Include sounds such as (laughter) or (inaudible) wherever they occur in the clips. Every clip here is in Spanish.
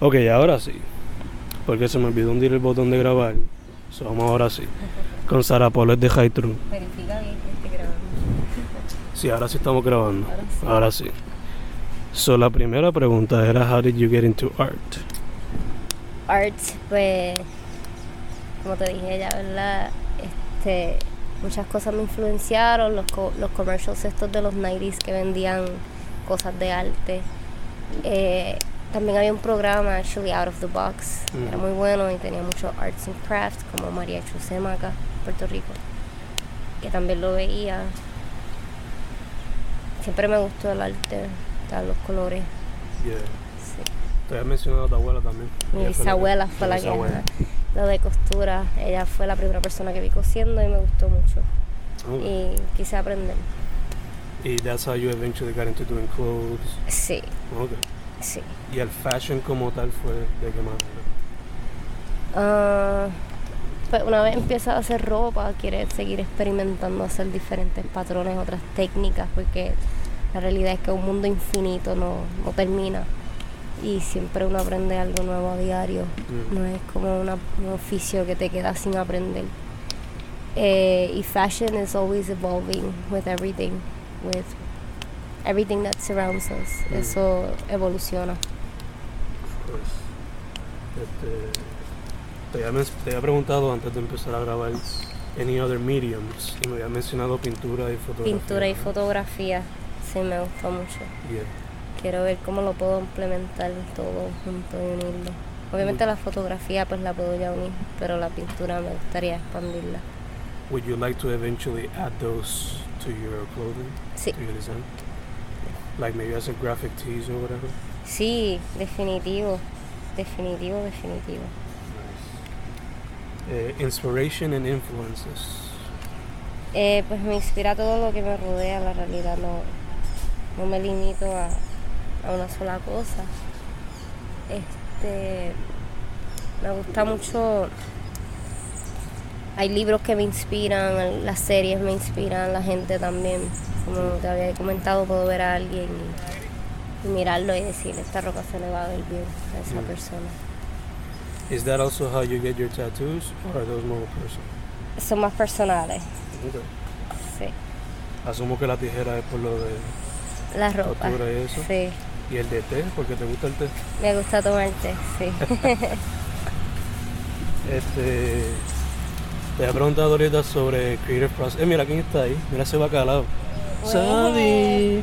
Ok, ahora sí. Porque se me olvidó hundir el botón de grabar. So, vamos ahora sí. Con Sara Polet de High True. Verifica bien que grabando. Sí, ahora sí estamos grabando. Ahora sí. Ahora sí. So, la primera pregunta era How did you get into art? Art, pues, como te dije ya, ¿verdad? Este, muchas cosas me influenciaron, los, co- los commercials estos de los 90s que vendían cosas de arte. Eh, también había un programa, actually, Out of the Box, que era Mm. muy bueno y tenía muchos arts and crafts, como María Chusema acá, Puerto Rico, que también lo veía. Siempre me gustó el arte, los colores. Yeah. sí. Te había mencionado a tu abuela también. Mi Ella fue la bisabuela que- fue la que lo de costura. Ella fue la primera persona que vi cosiendo y me gustó mucho. Ok. Y quise aprender. Y that's how you eventually got into doing clothes. Sí, Ok. Sí. Y el fashion como tal fue de qué manera? Ah, pues una vez empiezas a hacer ropa, quieres seguir experimentando, hacer diferentes patrones, otras técnicas, porque la realidad es que un mundo infinito no, no termina. Y siempre uno aprende algo nuevo a diario. Mm. No es como una- un oficio que te queda sin aprender. Eh, y fashion is always evolving with everything, with everything that surrounds us. Mm. Eso evoluciona. Pues, este, te, había, te había preguntado antes de empezar a grabar any other mediums y me había mencionado pintura y fotografía. Pintura y fotografía, sí me gusta mucho. Yeah. Quiero ver cómo lo puedo implementar todo junto y unirlo. Obviamente Muy- la fotografía pues la puedo ya unir, pero la pintura me gustaría expandirla. Would you like to eventually add those to your clothing, Sí, to your design? Like maybe as a graphic tees or whatever? sí, definitivo, definitivo, definitivo. Eh, inspiration and influences. Eh, pues me inspira todo lo que me rodea, la realidad no, no me limito a, a una sola cosa. Este, me gusta mucho, hay libros que me inspiran, las series me inspiran, la gente también. Como te había comentado, puedo ver a alguien y, y mirarlo y decir, esta ropa se le va a ver bien a esa Mm. persona. Is that also how you get your tattoos or are those more personal? Son más personales, Okay. sí. Asumo que la tijera es por lo de La ropa. costura y eso. Sí, Y el de té, porque te gusta el té. me gusta tomar té, sí. (laughs) Este. Te había preguntado ahorita sobre Creative Process. Eh, mira quién está ahí. Mira ese bacalao. Sandy.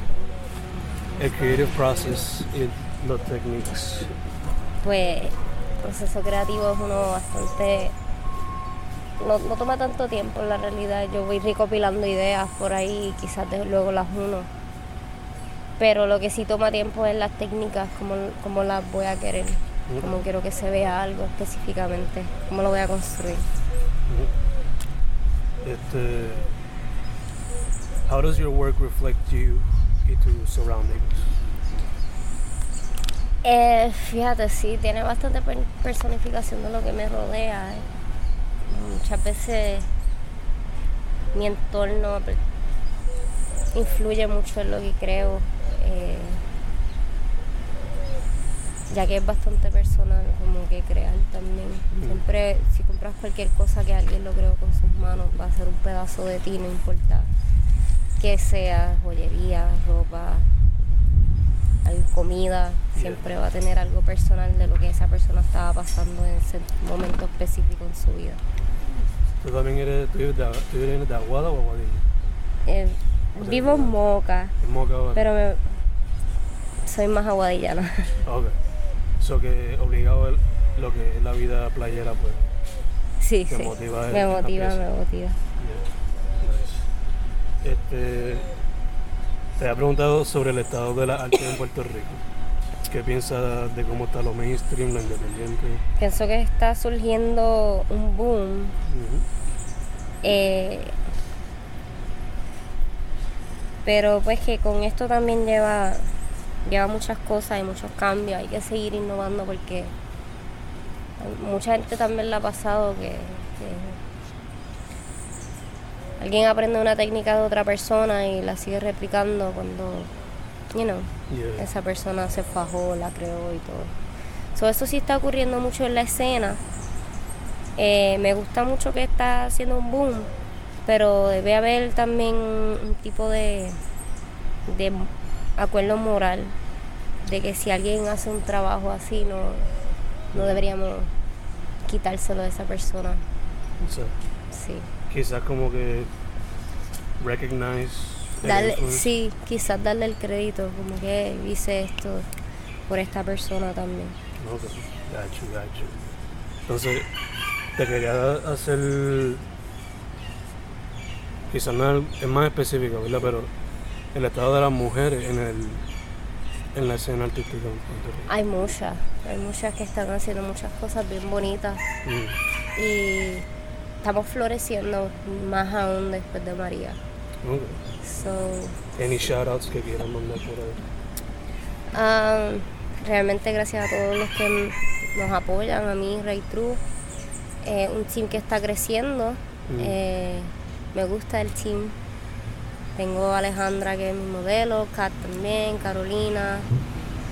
El Creative Process y los techniques. pues el proceso creativo es uno bastante no, no toma tanto tiempo en la realidad yo voy recopilando ideas por ahí y quizás luego las uno pero lo que sí toma tiempo es las técnicas cómo, cómo las voy a querer cómo quiero que se vea algo específicamente cómo lo voy a construir Este. How does your work reflect y surroundings? Eh, fíjate, sí, tiene bastante per- personificación de lo que me rodea. Muchas veces mi entorno per- influye mucho en lo que creo, eh, ya que es bastante personal como que crear también. Mm. Siempre, si compras cualquier cosa que alguien lo creó con sus manos, va a ser un pedazo de ti, no importa que sea joyería, ropa, comida, siempre va a tener algo personal de lo que esa persona estaba pasando en ese momento específico en su vida. ¿Tú también eres, tú eres de, tú eres de Aguada o Aguadilla? Eh, vivo en Moca, En Moca pero me- soy más aguadillana. Ok. So que obligado el- lo que es la vida playera, pues. Sí, sí. motiva me motiva, me motiva. Nice. Este, te había preguntado sobre el estado de la arte en Puerto Rico. ¿Qué piensas de cómo está lo mainstream, lo independiente? Pienso que está surgiendo un boom. Eh, pero pues que con esto también lleva, lleva muchas cosas y muchos cambios. Hay que seguir innovando porque mucha gente también le ha pasado que, que alguien aprende una técnica de otra persona y la sigue replicando cuando, you know, Yeah. esa persona se fajó, la creó y todo. So, eso sí está ocurriendo mucho en la escena. Eh, me gusta mucho que está haciendo un boom, pero debe haber también un tipo de, de acuerdo moral de que si alguien hace un trabajo así no, no deberíamos quitárselo de esa persona. Sí. quizás como que recognize Darle, sí, quizás darle el crédito, como que hice esto por esta persona también. Ok, got you. Entonces, te quería hacer. Quizás no es, es más específico, ¿verdad? Pero el estado de las mujeres en el en la escena artística en Puerto Rico. Hay muchas, hay muchas que están haciendo muchas cosas bien bonitas Mm, y estamos floreciendo más aún después de María. ok. So, Any shoutouts que quieran mandar por ahí. um, realmente gracias a todos los que nos apoyan, a mí, Ray True, eh, un team que está creciendo. Mm. Eh, me gusta el team. Tengo a Alejandra que es mi modelo, Kat también, Carolina,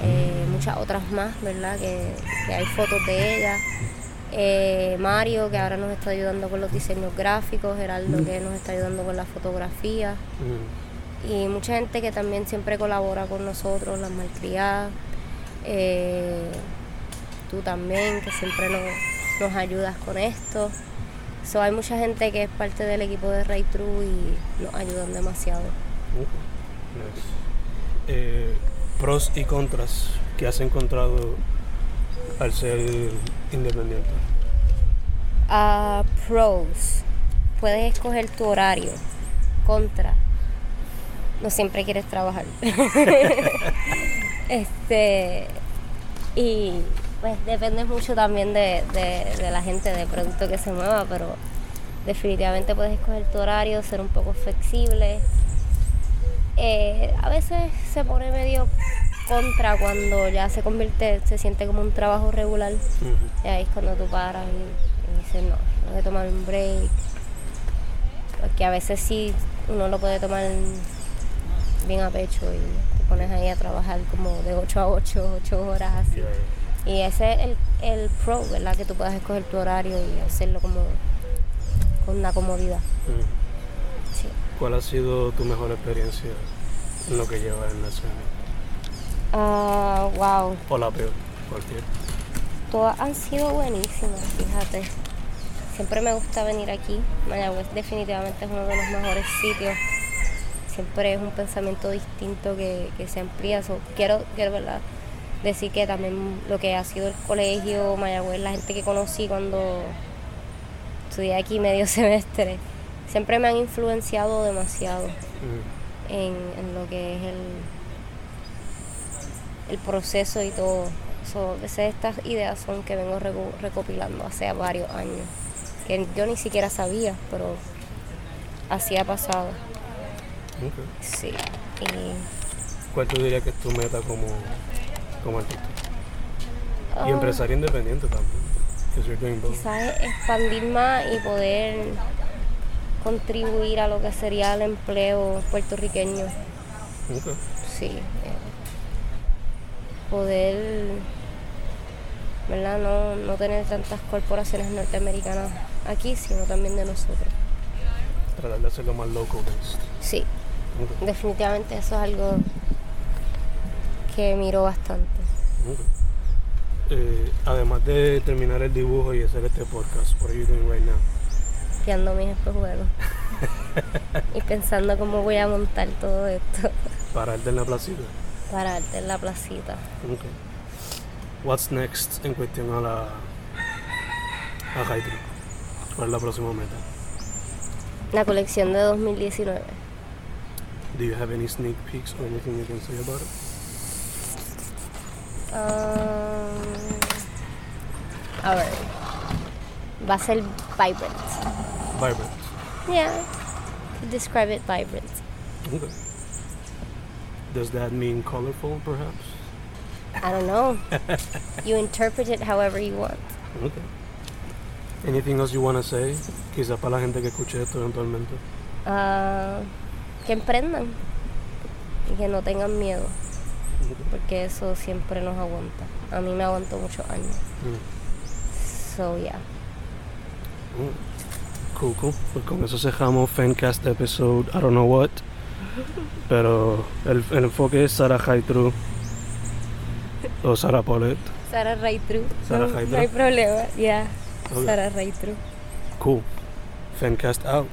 eh, muchas otras más, ¿verdad? Que, hay fotos de ella. Eh, Mario, que ahora nos está ayudando con los diseños gráficos, Geraldo, que nos está ayudando con la fotografía. Y mucha gente que también siempre colabora con nosotros, las malcriadas. Eh, tú también, que siempre nos ayudas con esto. So, hay mucha gente que es parte del equipo de Ray True y nos ayudan demasiado. Nice. Eh, pros y contras que has encontrado al ser independiente. Ah, pros, puedes escoger tu horario. Contra, no siempre quieres trabajar. (laughs) este, y pues depende mucho también de, de- de la gente, del producto que se mueva, pero definitivamente puedes escoger tu horario, ser un poco flexible. Eh, a veces se pone medio contra cuando ya se convierte, se siente como un trabajo regular. Y ahí es cuando tú paras y, y dices, no, tengo que tomar un break. Porque a veces sí uno lo puede tomar bien a pecho y te pones ahí a trabajar como de 8 a 8, 8 horas así. Yeah. Y ese es el, el pro, ¿verdad? Que tú puedas escoger tu horario y hacerlo como con una comodidad. Sí. ¿Cuál ha sido tu mejor experiencia en lo que llevas en la escena? Ah, wow. O la peor, cualquier. Todas han sido buenísimas, fíjate. Siempre me gusta venir aquí. Mayagüez definitivamente es uno de los mejores sitios. Siempre es un pensamiento distinto que, que se amplía. So, quiero, quiero ¿verdad? Decir que también lo que ha sido el colegio, Mayagüez, la gente que conocí cuando estudié aquí medio (laughs) semestre, siempre me han influenciado demasiado Ujú. en, en lo que es el, el proceso y todo. So, estas ideas son que vengo reco- recopilando hace varios años, que yo ni siquiera sabía, pero así ha pasado. Ok. Sí. Y, ¿Cuál tú dirías que es tu meta como, como artista? Y empresario independiente también. Quizás expandir más y poder contribuir a lo que sería el empleo puertorriqueño. Ok. Sí. eh, poder, ¿verdad? No, no tener tantas corporaciones norteamericanas aquí, sino también de nosotros. Tratar de hacerlo más local. Sí, definitivamente eso es algo que miro bastante. Eh, además de terminar el dibujo y hacer este podcast, what are you doing right now? Creando mis (laughs) y pensando cómo voy a montar todo esto Pararte en la placita. para arte en la placita. What's next en cuestión a la a Hydro? ¿Cuál es la próxima meta? La colección de 2019. Do you have any sneak peeks or anything you can say about it? Um, a ver. Va a ser vibrant. Vibrant. Yeah. Describe it vibrant. Okay. Does that mean colorful, perhaps? I don't know. (laughs) you interpret it however you want. Okay. Anything else you want to say? Quizás para la gente que escuche esto eventualmente. Ah, que emprendan y que no tengan miedo. Porque eso siempre nos aguanta. A mí me aguantó muchos años. Mm. So, yeah. Mm. Cool, cool. Pues con eso cerramos Fancast episode I don't know what. (laughs) Pero el, el enfoque es Sarah Haitru o Sarah Paulette. Sara Raitru. Sarah no, no hay problema. Yeah. Ok. Sara Raitru. Cool. Fancast out.